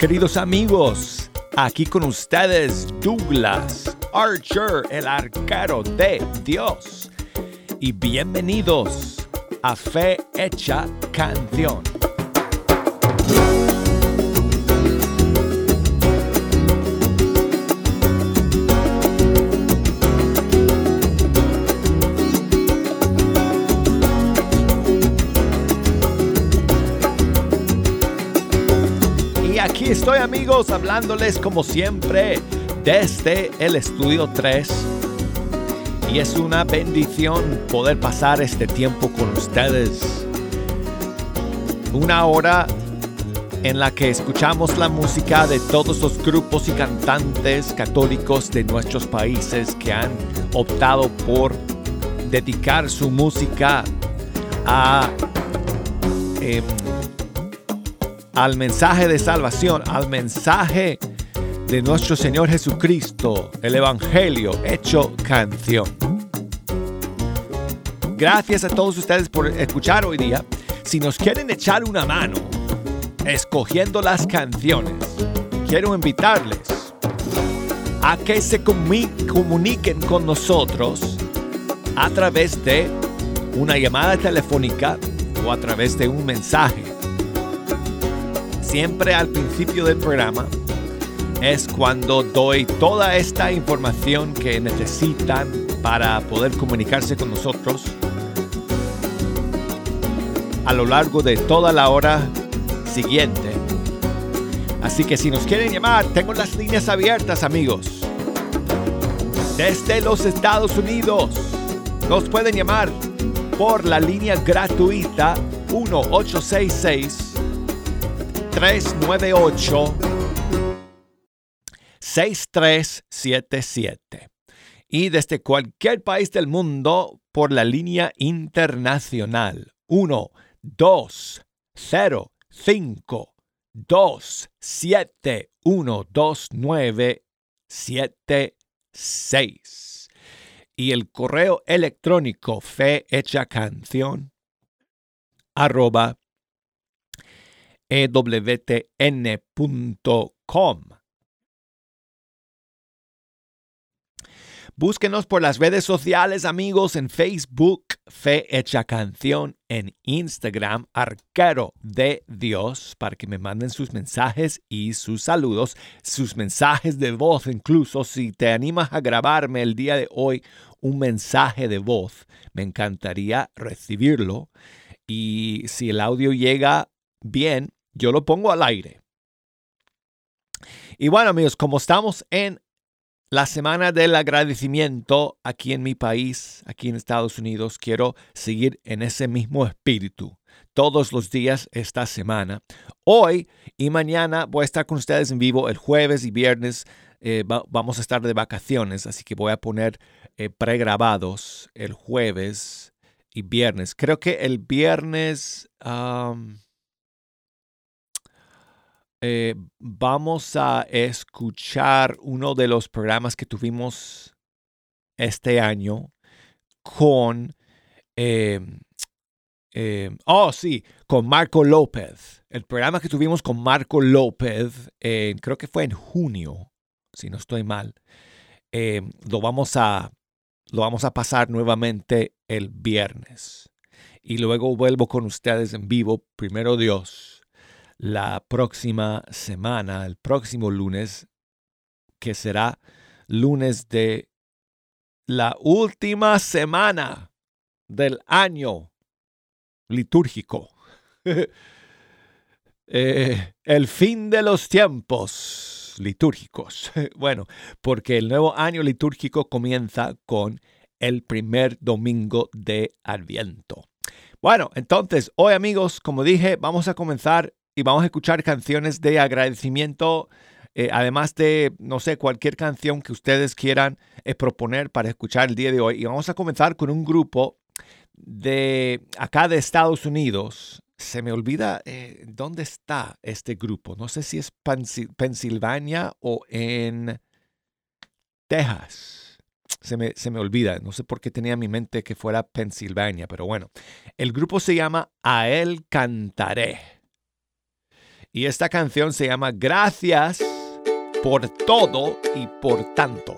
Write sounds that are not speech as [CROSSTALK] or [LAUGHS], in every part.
Queridos amigos, aquí con ustedes Douglas Archer, el arquero de Dios. Y bienvenidos a Fe Hecha Canción. Estoy amigos hablándoles como siempre desde el estudio 3 y es una bendición poder pasar este tiempo con ustedes. Una hora en la que escuchamos la música de todos los grupos y cantantes católicos de nuestros países que han optado por dedicar su música a eh, al mensaje de salvación, al mensaje de nuestro Señor Jesucristo, el Evangelio hecho canción. Gracias a todos ustedes por escuchar hoy día. Si nos quieren echar una mano escogiendo las canciones, quiero invitarles a que se comuniquen con nosotros a través de una llamada telefónica o a través de un mensaje siempre al principio del programa es cuando doy toda esta información que necesitan para poder comunicarse con nosotros a lo largo de toda la hora siguiente. Así que si nos quieren llamar, tengo las líneas abiertas amigos. Desde los Estados Unidos nos pueden llamar por la línea gratuita 1866 398 6377 y desde cualquier país del mundo por la línea internacional. 1 2 0 5 2 7 1 2 9 7 6 y el correo electrónico fe hecha canción arroba ewtn.com. Búsquenos por las redes sociales, amigos, en Facebook, Fe Hecha Canción, en Instagram, Arquero de Dios, para que me manden sus mensajes y sus saludos, sus mensajes de voz, incluso si te animas a grabarme el día de hoy un mensaje de voz, me encantaría recibirlo. Y si el audio llega bien, yo lo pongo al aire. Y bueno, amigos, como estamos en la semana del agradecimiento aquí en mi país, aquí en Estados Unidos, quiero seguir en ese mismo espíritu todos los días esta semana. Hoy y mañana voy a estar con ustedes en vivo el jueves y viernes. Eh, vamos a estar de vacaciones, así que voy a poner eh, pregrabados el jueves y viernes. Creo que el viernes... Eh, vamos a escuchar uno de los programas que tuvimos este año con, em, em, oh sí, con Marco López. El programa que tuvimos con Marco López, creo que fue en junio, si no estoy mal. Em, lo, vamos a, lo vamos a pasar nuevamente el viernes. Y luego vuelvo con ustedes en vivo, primero Dios la próxima semana, el próximo lunes, que será lunes de la última semana del año litúrgico. [LAUGHS] Eh, el fin de los tiempos litúrgicos. [LAUGHS] bueno, porque el nuevo año litúrgico comienza con el primer domingo de Adviento. Bueno, entonces, hoy amigos, como dije, vamos a comenzar y vamos a escuchar canciones de agradecimiento, eh, además de, no sé, cualquier canción que ustedes quieran proponer para escuchar el día de hoy. Y vamos a comenzar con un grupo de acá de Estados Unidos. Se me olvida eh, dónde está este grupo. No sé si es Pensilvania o en Texas. Se me, se me, olvida, no sé por qué tenía en mi mente que fuera Pensilvania, pero bueno, el grupo se llama A Él Cantaré. Y esta canción se llama Gracias por todo y por tanto.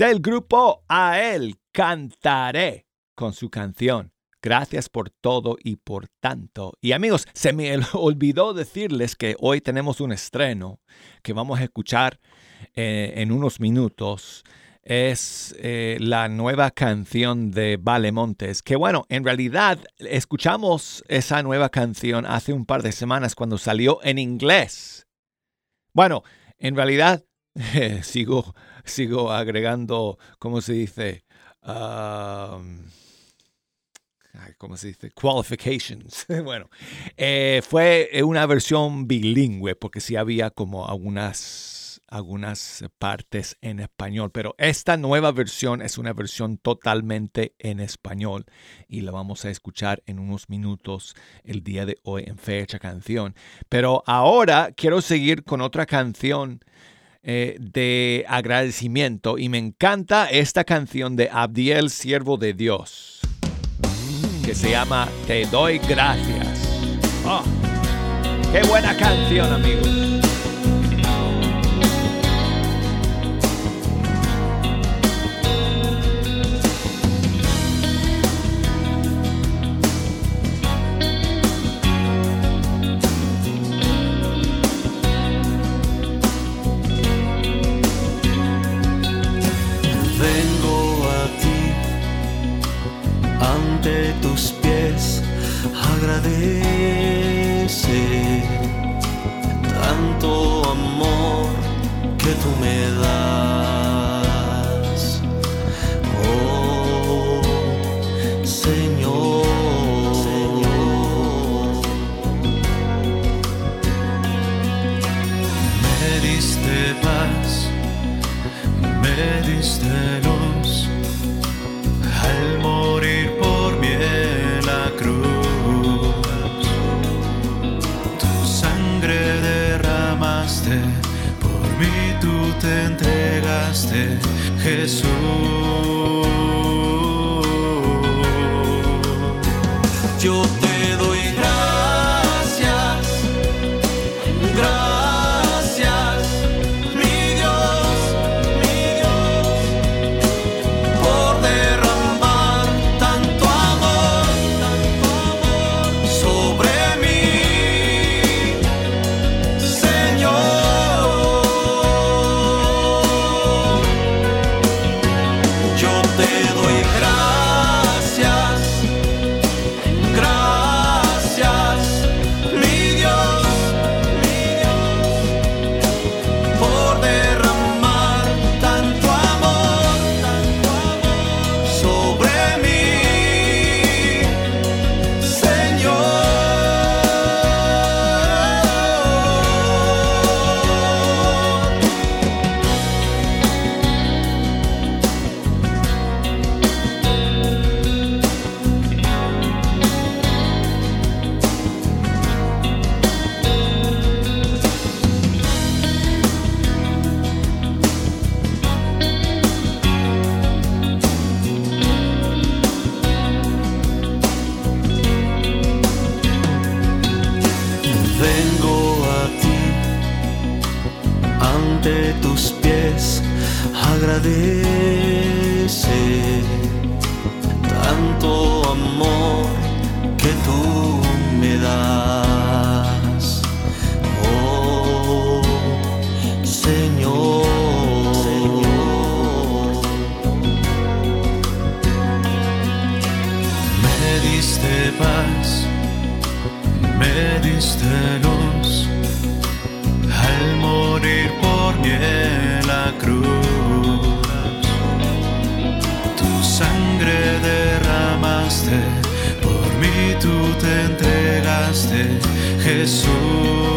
El grupo A él cantaré con su canción. Gracias por todo y por tanto. Y amigos, se me [LAUGHS] olvidó decirles que hoy tenemos un estreno que vamos a escuchar eh, en unos minutos. Es eh, la nueva canción de Vale Montes, que bueno, en realidad escuchamos esa nueva canción hace un par de semanas cuando salió en inglés. Bueno, en realidad [LAUGHS] sigo [LAUGHS] sigo agregando, ¿cómo se dice? ¿cómo se dice? Qualifications. [LAUGHS] bueno, eh, fue una versión bilingüe porque sí había como algunas algunas partes en español, pero esta nueva versión es una versión totalmente en español y la vamos a escuchar en unos minutos el día de hoy en Fecha Canción. Pero ahora quiero seguir con otra canción eh, de agradecimiento y me encanta esta canción de Abdiel, siervo de Dios, que se llama Te doy gracias. Oh, ¡Qué buena canción, amigos! dejaste, Jesús.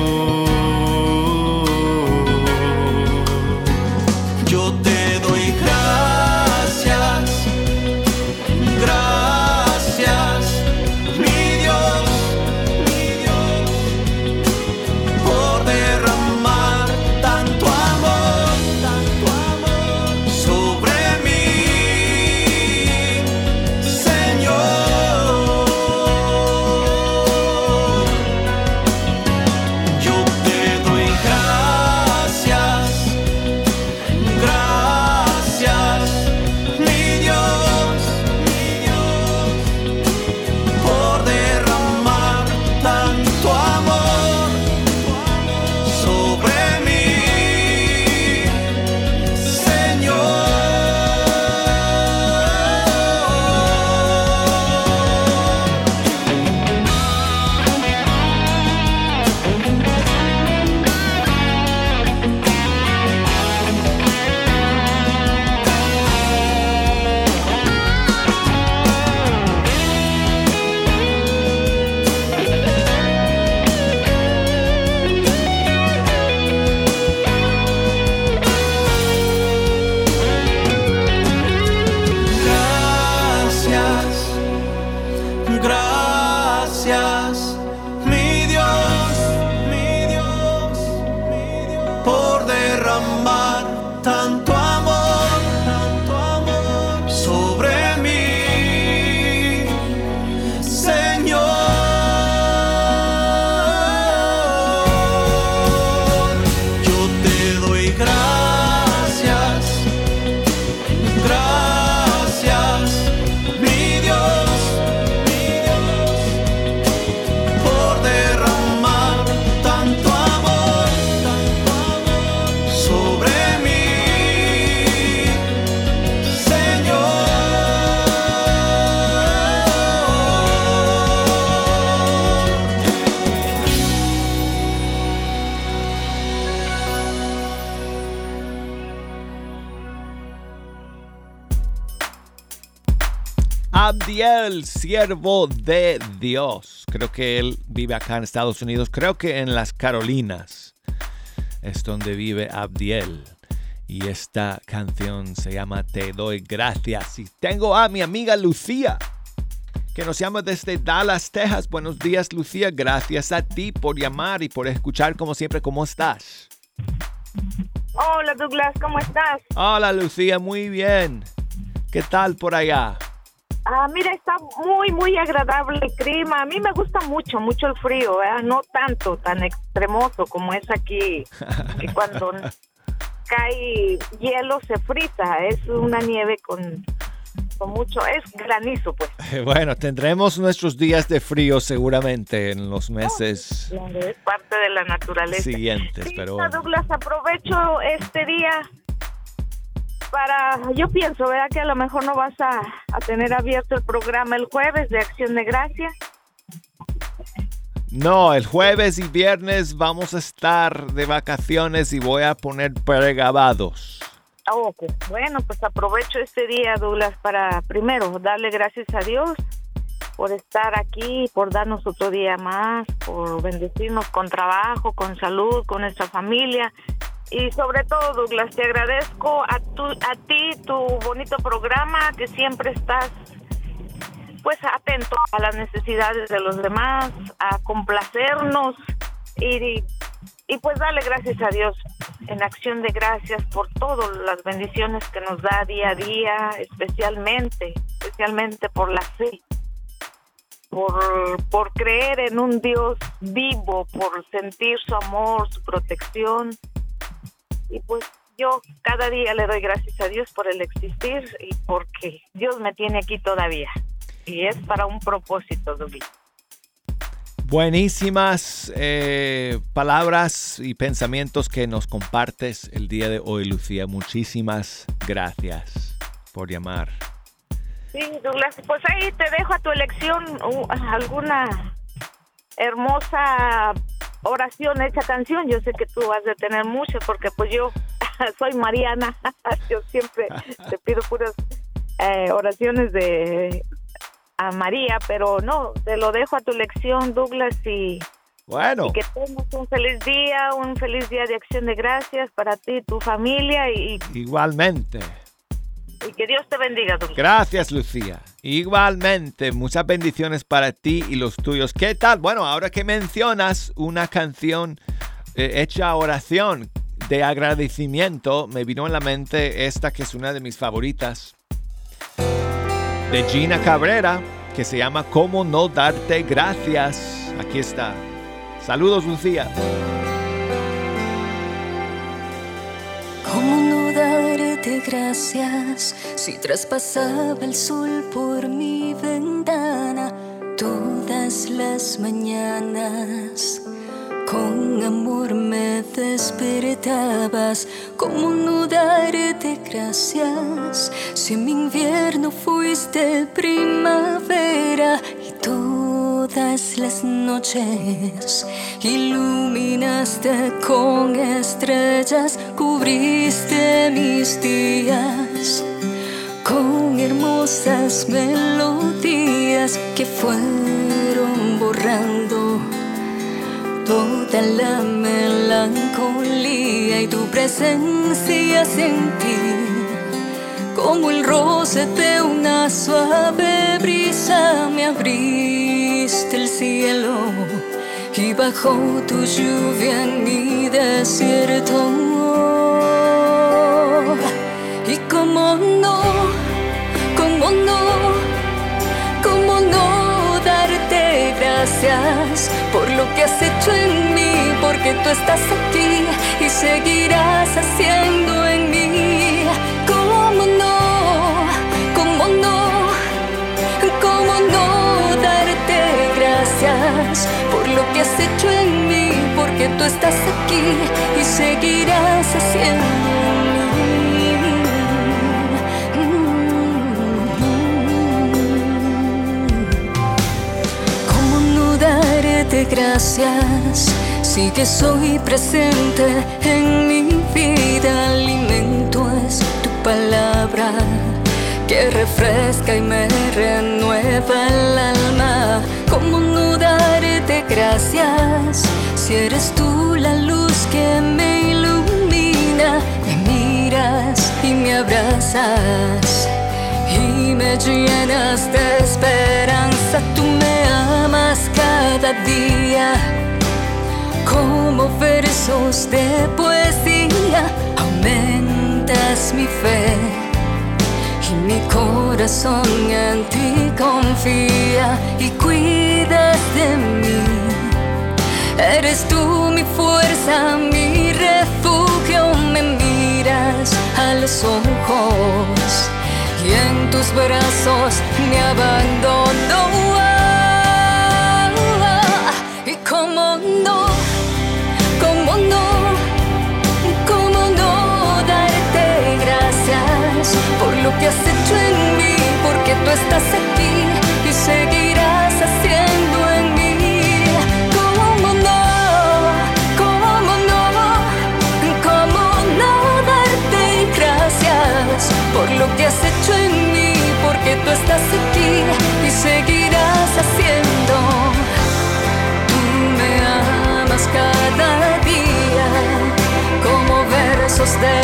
Abdiel, siervo de Dios. Creo que él vive acá en Estados Unidos, creo que en las Carolinas es donde vive Abdiel. Y esta canción se llama Te doy gracias. Y tengo a mi amiga Lucía, que nos llama desde Dallas, Texas. Buenos días, Lucía. Gracias a ti por llamar y por escuchar como siempre. ¿Cómo estás? Hola, Douglas. ¿Cómo estás? Hola, Lucía. Muy bien. ¿Qué tal por allá? Ah, mira, está muy, muy agradable el clima. A mí me gusta mucho, mucho el frío, ¿eh? no tanto, tan extremoso como es aquí, que [LAUGHS] cuando cae hielo se frita, es una nieve con, con mucho, es granizo pues. Bueno, tendremos nuestros días de frío seguramente en los meses. es parte de la naturaleza. Siguientes, pero... Douglas, aprovecho este día para, yo pienso, ¿verdad? Que a lo mejor no vas a, a tener abierto el programa el jueves de Acción de Gracia. No, el jueves y viernes vamos a estar de vacaciones y voy a poner pregrabados. Oh, bueno, pues aprovecho este día, Douglas, para primero darle gracias a Dios por estar aquí, por darnos otro día más, por bendecirnos con trabajo, con salud, con nuestra familia y sobre todo, Douglas, te agradezco a, tu, a ti, tu bonito programa, que siempre estás pues atento a las necesidades de los demás, a complacernos. Y, y pues darle gracias a Dios en acción de gracias por todas las bendiciones que nos da día a día, especialmente, especialmente por la fe, por, por creer en un Dios vivo, por sentir su amor, su protección y pues yo cada día le doy gracias a Dios por el existir y porque Dios me tiene aquí todavía. Y es para un propósito, David. Buenísimas eh, palabras y pensamientos que nos compartes el día de hoy, Lucía. Muchísimas gracias por llamar. Sí, Douglas, pues ahí te dejo a tu elección uh, alguna hermosa oración hecha canción. Yo sé que tú vas a tener muchas porque pues yo [LAUGHS] soy Mariana. [LAUGHS] yo siempre te [LAUGHS] pido puras eh, oraciones de a María, pero no, te lo dejo a tu lección, Douglas, y, bueno. que tengas un feliz día, un feliz día de acción de gracias para ti y tu familia. y Igualmente. Y que Dios te bendiga. Gracias, Lucía. Igualmente, muchas bendiciones para ti y los tuyos. ¿Qué tal? Bueno, ahora que mencionas una canción eh, hecha oración de agradecimiento, me vino en la mente esta que es una de mis favoritas, de Gina Cabrera, que se llama ¿Cómo no darte gracias? Aquí está. Saludos, Lucía. ¿Cómo darte gracias si traspasaba el sol por mi ventana todas las mañanas? Con amor me despertabas, ¿cómo no darte gracias? Si mi invierno fuiste primavera todas las noches. Iluminaste con estrellas, cubriste mis días con hermosas melodías que fueron borrando toda la melancolía y tu presencia sentí como el roce de una suave brisa me abriste el cielo y bajó tu lluvia en mi desierto y como no como no como no darte gracias por lo que has hecho en mí, porque tú estás aquí y seguirás haciendo en mí. Hecho en mí, porque tú estás aquí y seguirás haciendo? ¿Cómo no darte gracias si que soy presente en mi vida? Alimento es tu palabra que refresca y me renueva el alma. ¿Cómo no darte gracias si eres tú la luz que me ilumina? Me miras y me abrazas y me llenas de esperanza. Tú me amas cada día como versos de poesía. Aumentas mi fe mi corazón en ti confía y cuidas de mí. Eres tú mi fuerza, mi refugio, me miras a los ojos y en tus brazos me abandono. Lo que has hecho en mí, porque tú estás aquí y seguirás haciendo en mí. Como no, como no, como no darte gracias por lo que has hecho en mí, porque tú estás aquí y seguirás haciendo. Tú me amas cada día, como versos de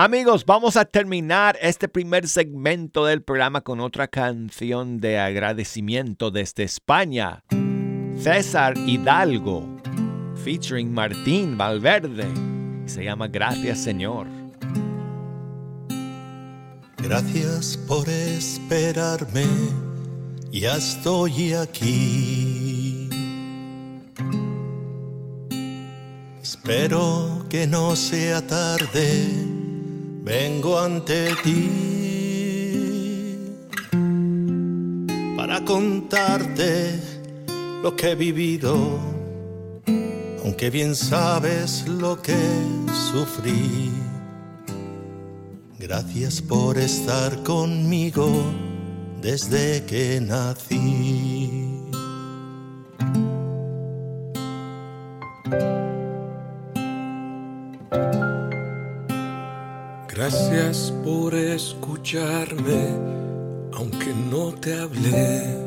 Amigos, vamos a terminar este primer segmento del programa con otra canción de agradecimiento desde España. César Hidalgo, featuring Martín Valverde. Se llama Gracias Señor. Gracias por esperarme, ya estoy aquí. Espero que no sea tarde, vengo ante ti para contarte lo que he vivido, aunque bien sabes lo que sufrí. Gracias por estar conmigo desde que nací. Escucharme, aunque no te hablé.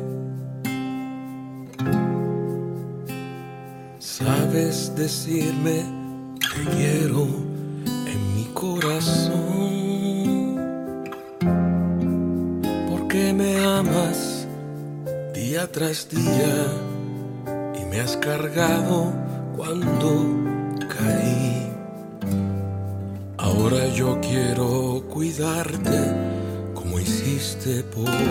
Sabes decirme te quiero en mi corazón. Porque me amas día tras día y me has cargado por mí.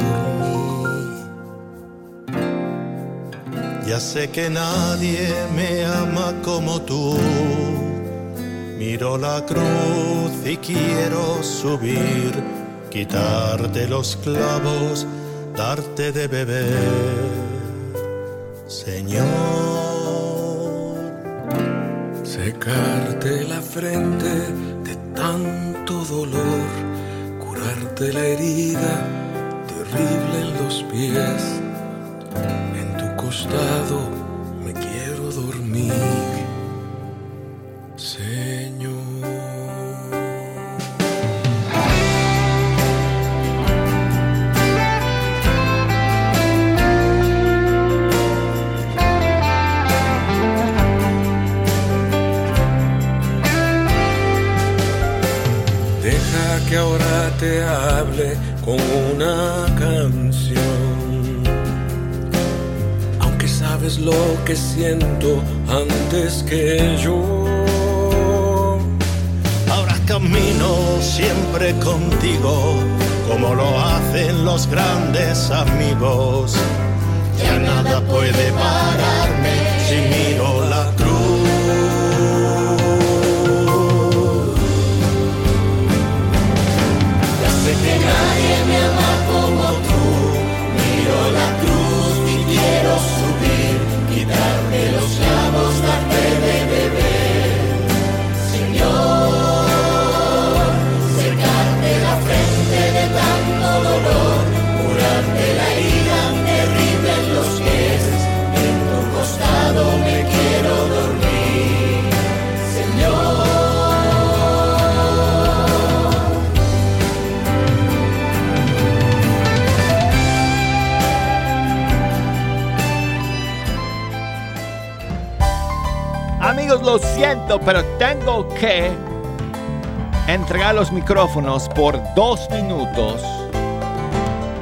Ya sé que nadie me ama como tú. Miro la cruz y quiero subir, quitarte los clavos, darte de beber. Señor, Secarte la frente de tanto dolor, curarte la herida terrible en los pies. En tu costado me quiero dormir, que siento antes que yo. camino siempre contigo, como lo hacen los grandes amigos. Ya nada puede pararme Lo siento, pero tengo que entregar los micrófonos por dos minutos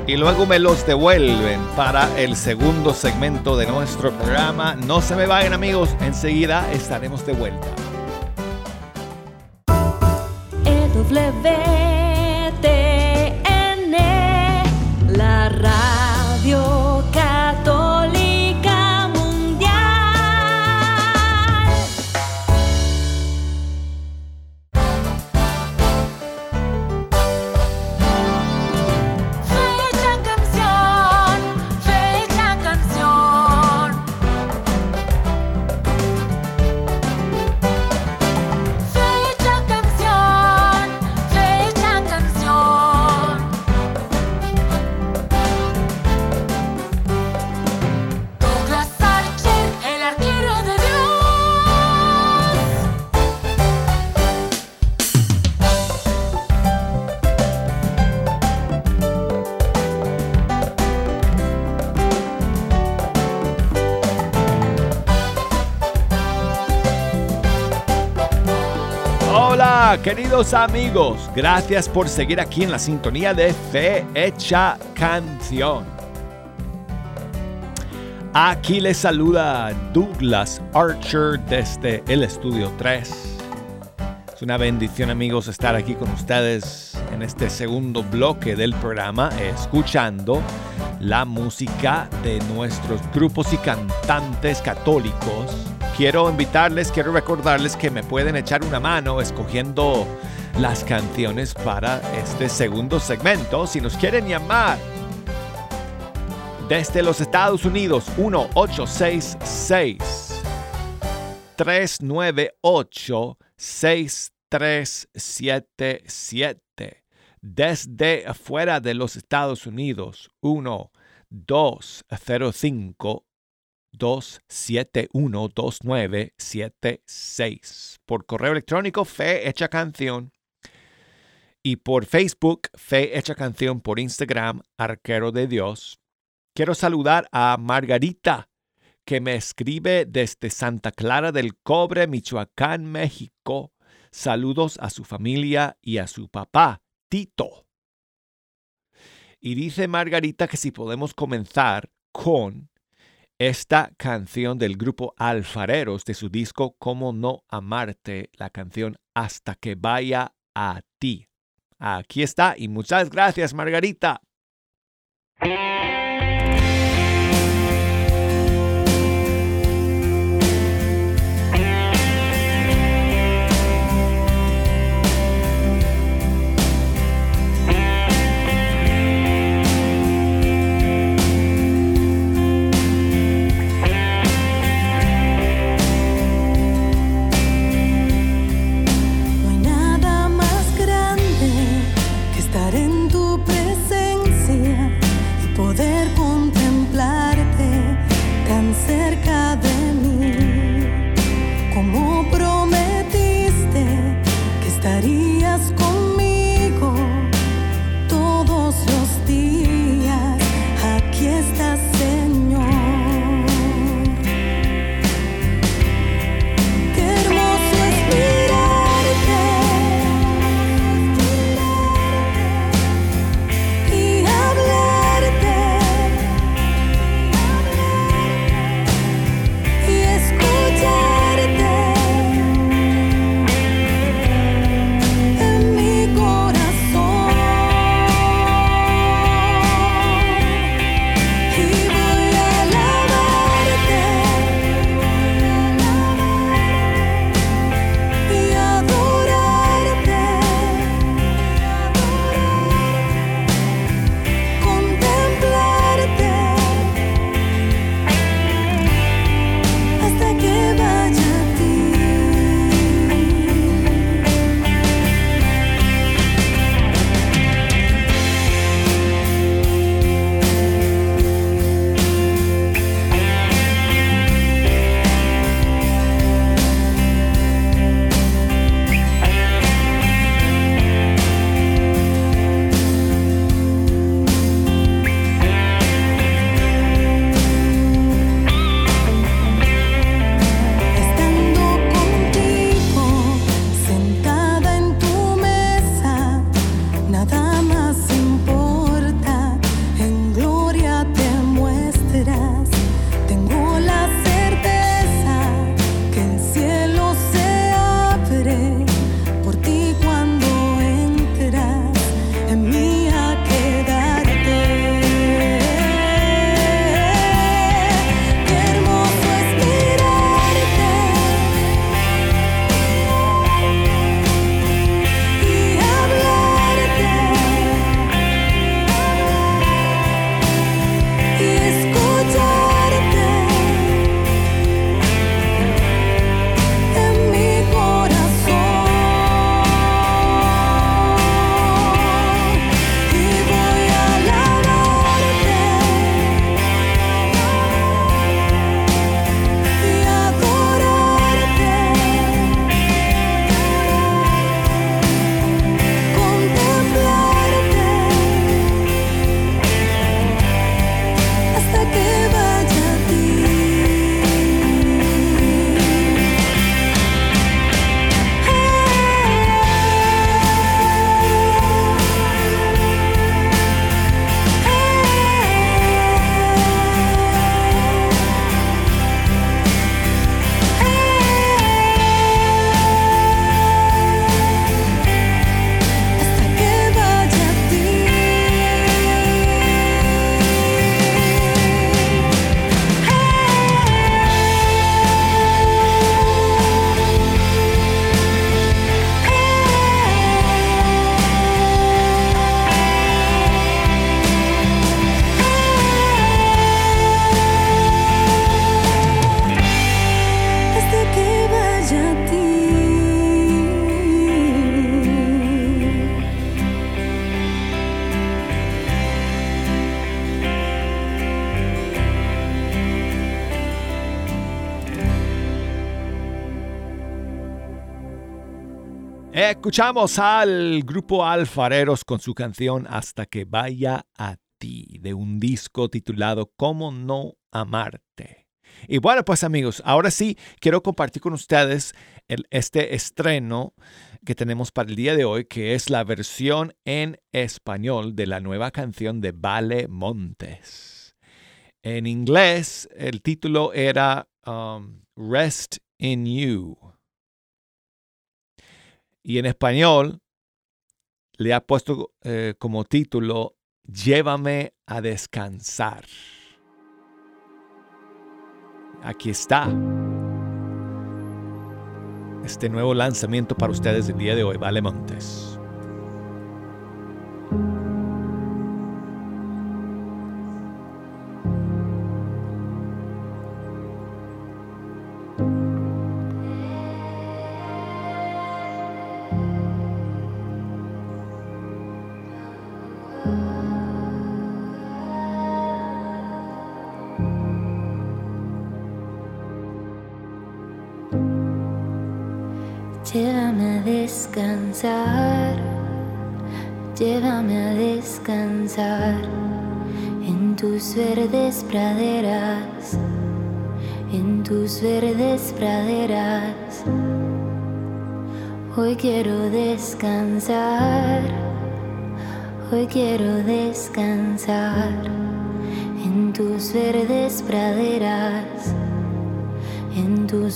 y luego me los devuelven para el segundo segmento de nuestro programa. No se me vayan amigos, enseguida estaremos de vuelta. Queridos amigos. Gracias por seguir aquí en la sintonía de Fe Hecha Canción. Aquí les saluda Douglas Archer desde el estudio 3. Es una bendición amigos estar aquí con ustedes en este segundo bloque del programa, escuchando la música de nuestros grupos y cantantes católicos. Quiero invitarles, quiero recordarles que me pueden echar una mano escogiendo las canciones para este segundo segmento. Si nos quieren llamar desde los Estados Unidos, 1866 398 6377. Desde afuera de los Estados Unidos, 1 205 271 2976. Por correo electrónico, Fe Hecha Canción. Y por Facebook, Fe Hecha Canción. Por Instagram, Arquero de Dios. Quiero saludar a Margarita, que me escribe desde Santa Clara del Cobre, Michoacán, México. Saludos a su familia y a su papá, Tito. Y dice Margarita que si podemos comenzar con esta canción del grupo Alfareros de su disco Cómo no amarte, la canción Hasta que vaya a ti. Aquí está y muchas gracias Margarita. Escuchamos al grupo Alfareros con su canción Hasta que vaya a ti, de un disco titulado ¿Cómo no amarte? Y bueno, pues amigos, ahora sí quiero compartir con ustedes este estreno que tenemos para el día de hoy, que es la versión en español de la nueva canción de Vale Montes. En inglés, el título era um, Rest in You. Y en español le ha puesto eh, como título Llévame a descansar. Aquí está. Este nuevo lanzamiento para ustedes el día de hoy, Vale Montes.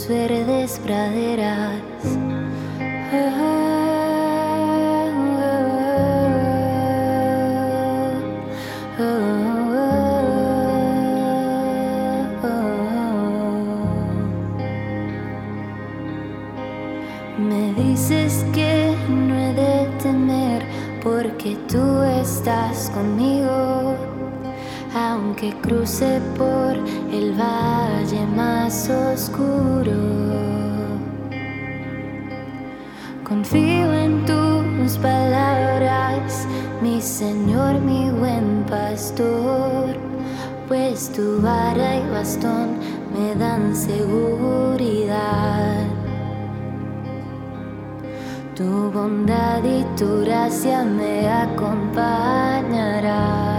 Verdes praderas. Me dices que no he de temer porque tú estás conmigo. Aunque cruce por el valle oscuro. Confío en tus palabras, mi Señor, mi buen pastor, pues tu vara y bastón me dan seguridad. Tu bondad y tu gracia me acompañarán.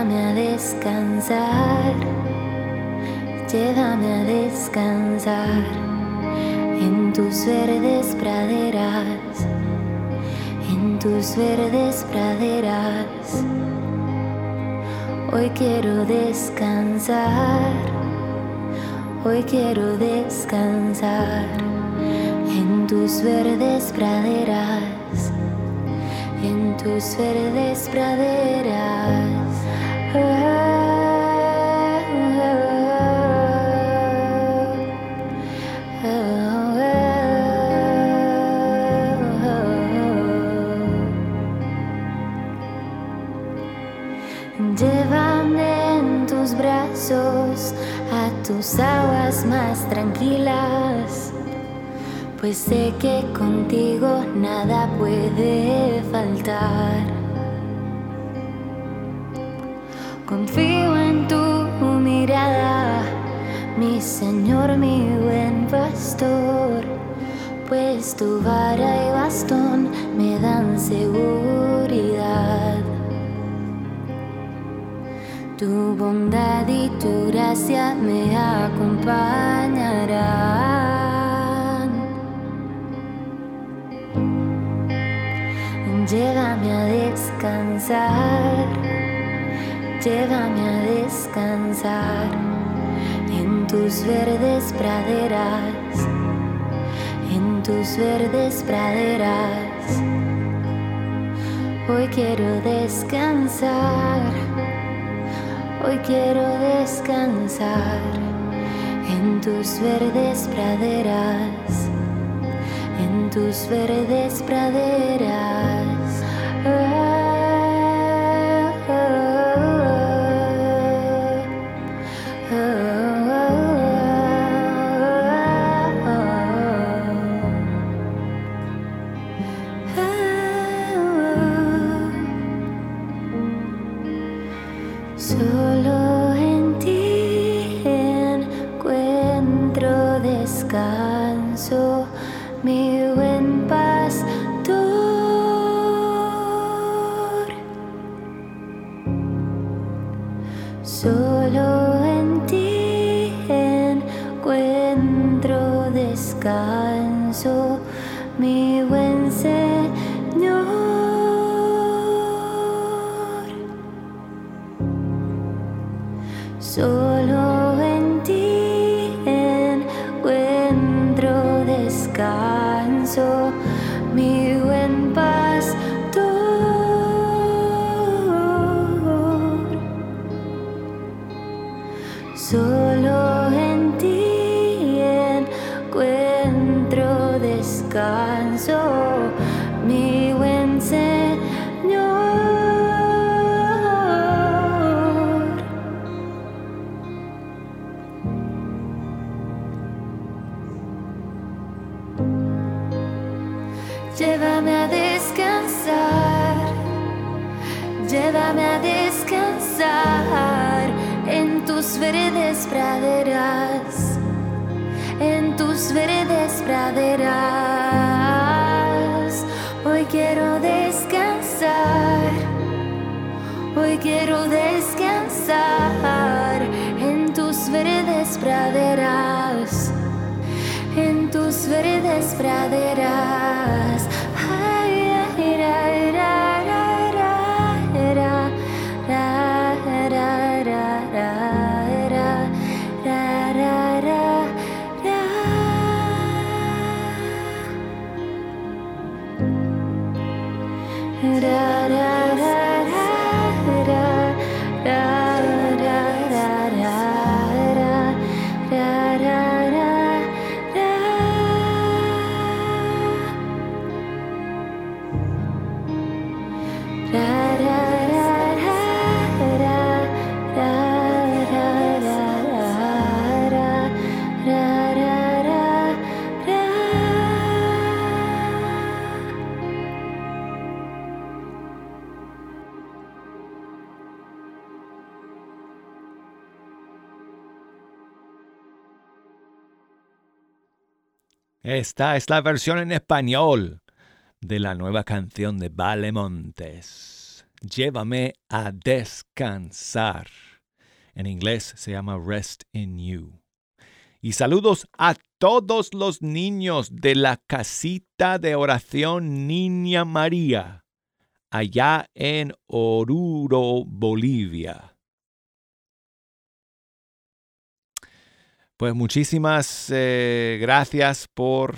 Llévame a descansar. Llévame a descansar en tus verdes praderas, en tus verdes praderas. Hoy quiero descansar, hoy quiero descansar en tus verdes praderas, en tus verdes praderas. Llévame en tus brazos a tus aguas más tranquilas, pues sé que contigo nada puede faltar. Confío en tu mirada, mi Señor, mi buen pastor, pues tu vara y bastón me dan seguridad. Tu bondad y tu gracia me acompañarán. Llévame a descansar, llévame a descansar en tus verdes praderas, en tus verdes praderas. Hoy quiero descansar. Hoy quiero descansar en tus verdes praderas, en tus verdes praderas. Solo Solo en ti encuentro descanso, despre Esta es la versión en español de la nueva canción de Vale Montes. Llévame a descansar. En inglés se llama Rest in You. Y saludos a todos los niños de la casita de oración Niña María, allá en Oruro, Bolivia. Pues muchísimas eh, gracias por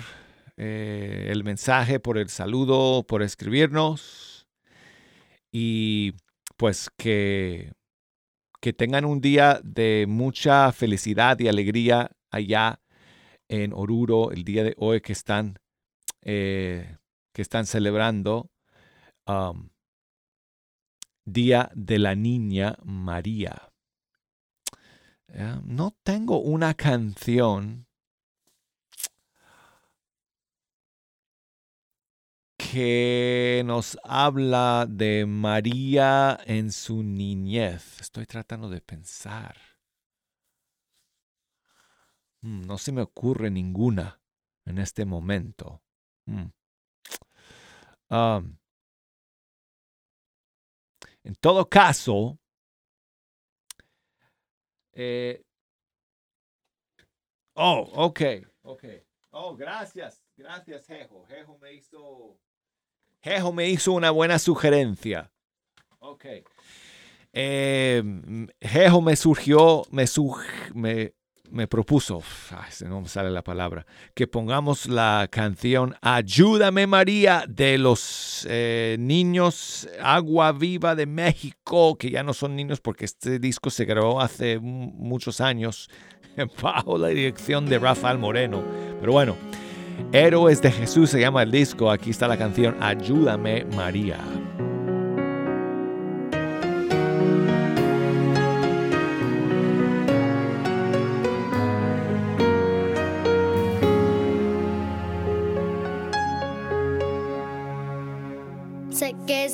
eh, el mensaje, por el saludo, por escribirnos. Y pues que, que tengan un día de mucha felicidad y alegría allá en Oruro el día de hoy que están, eh, que están celebrando um, Día de la Niña María. No tengo una canción que nos habla de María en su niñez. Estoy tratando de pensar. Mm, No se me ocurre ninguna en este momento. Mm. Um, en todo caso, eh, oh, ok, ok. Oh, gracias, gracias, Jejo. Jejo me hizo, Jejo me hizo una buena sugerencia. Ok. Eh, mm, Jejo me surgió, me, sug- me, me propuso, ay, se no me sale la palabra, que pongamos la canción Ayúdame María de los eh, niños Agua Viva de México, que ya no son niños porque este disco se grabó hace mu- muchos años [LAUGHS] bajo la dirección de Rafael Moreno. Pero bueno, Héroes de Jesús se llama el disco, aquí está la canción Ayúdame María.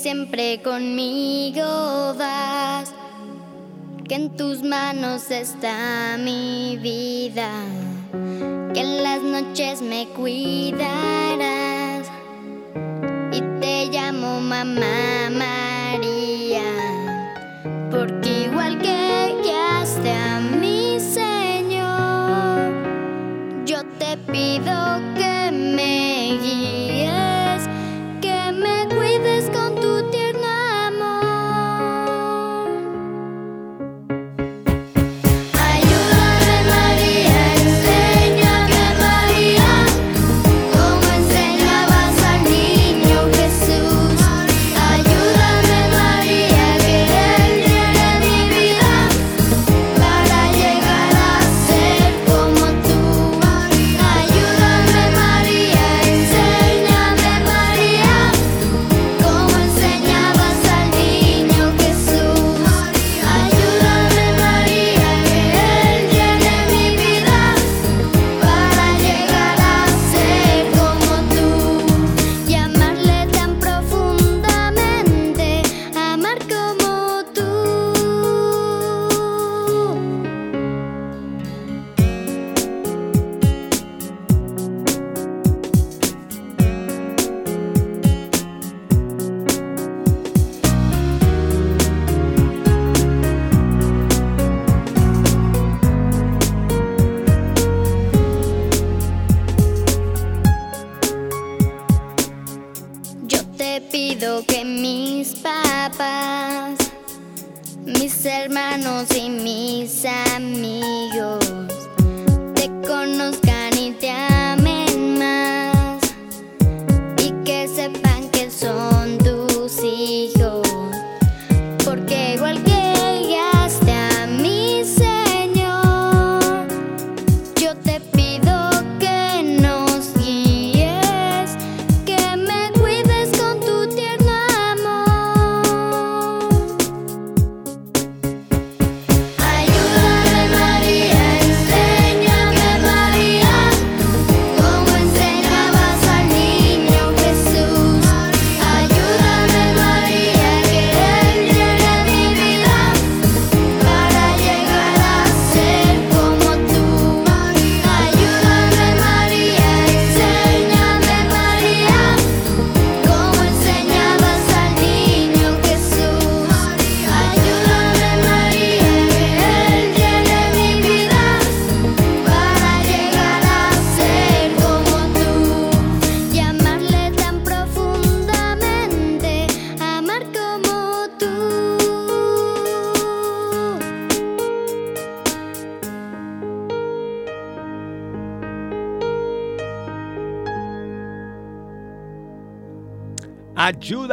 Siempre conmigo vas, que en tus manos está mi vida, que en las noches me cuidarás. Y te llamo mamá María, porque igual que guiaste a mi Señor, yo te pido que me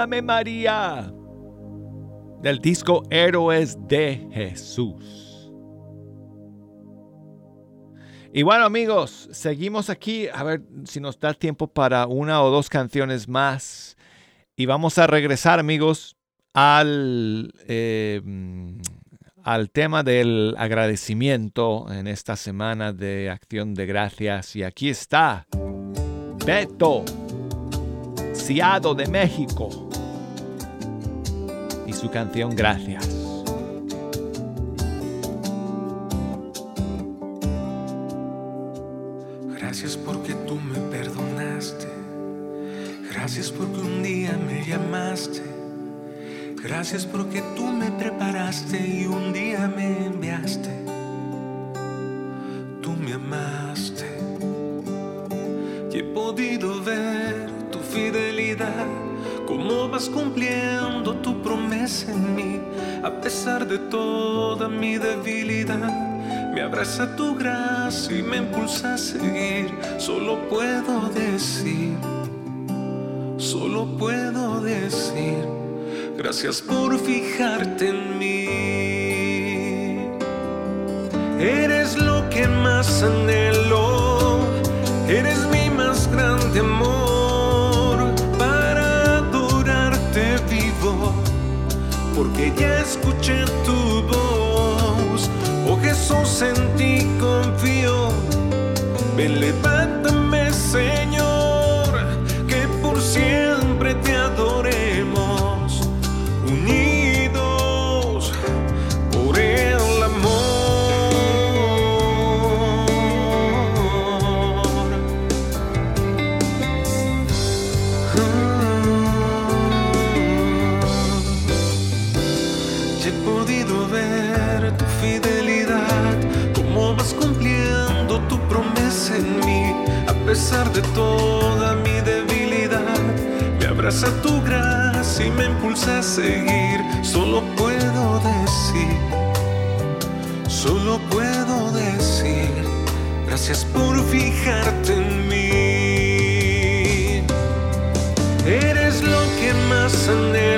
María del disco Héroes de Jesús. Y bueno amigos, seguimos aquí a ver si nos da tiempo para una o dos canciones más. Y vamos a regresar amigos al, eh, al tema del agradecimiento en esta semana de acción de gracias. Y aquí está Beto. Ciado de México y su canción Gracias. Gracias porque tú me perdonaste. Gracias porque un día me llamaste. Gracias porque tú me preparaste y un día me enviaste. Tú me amaste. Y he podido ver tu fidelidad, cómo vas cumpliendo tu en mí, a pesar de toda mi debilidad. Me abraza tu gracia y me impulsa a seguir. Solo puedo decir, solo puedo decir, gracias por fijarte en mí. Eres lo que más anhelo, porque ya escuché tu voz. Oh Jesús, en ti confío. Ven, levántame, pesar de toda mi debilidad, me abraza tu gracia y me impulsa a seguir. Solo puedo decir, solo puedo decir, gracias por fijarte en mí. Eres lo que más anhelo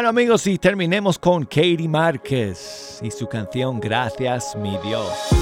Bueno amigos, y terminemos con Katie Márquez y su canción Gracias mi Dios.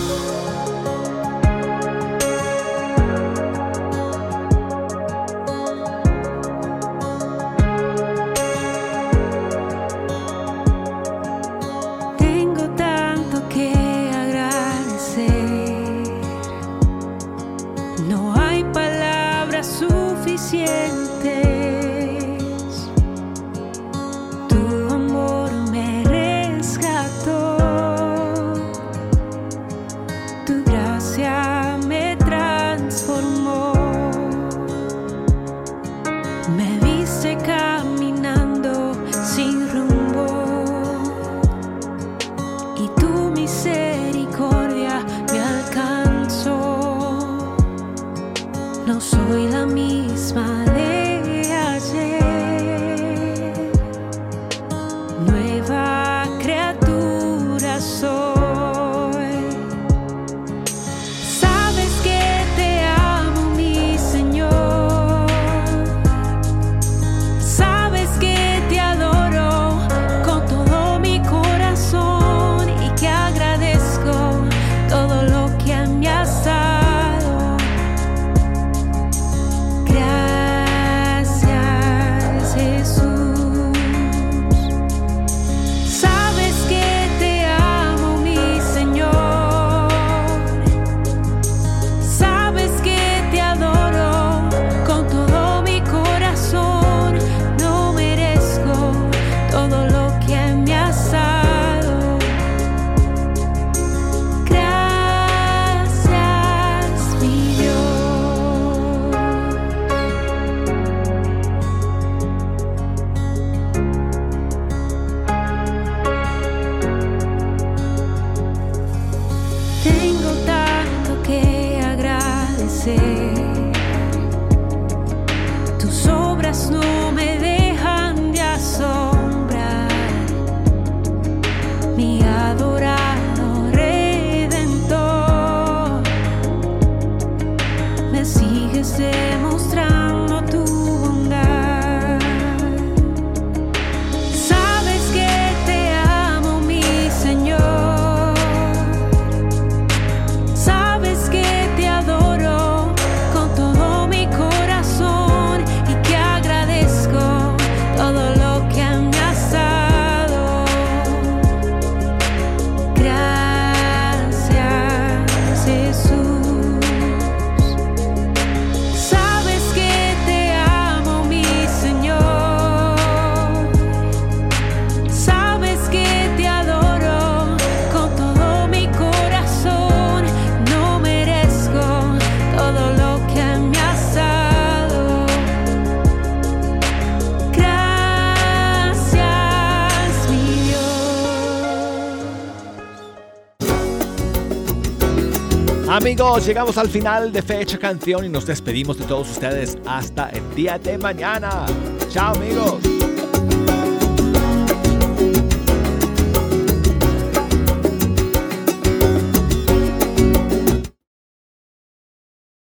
Amigos, llegamos al final de Fecha Canción y nos despedimos de todos ustedes hasta el día de mañana. Chao amigos.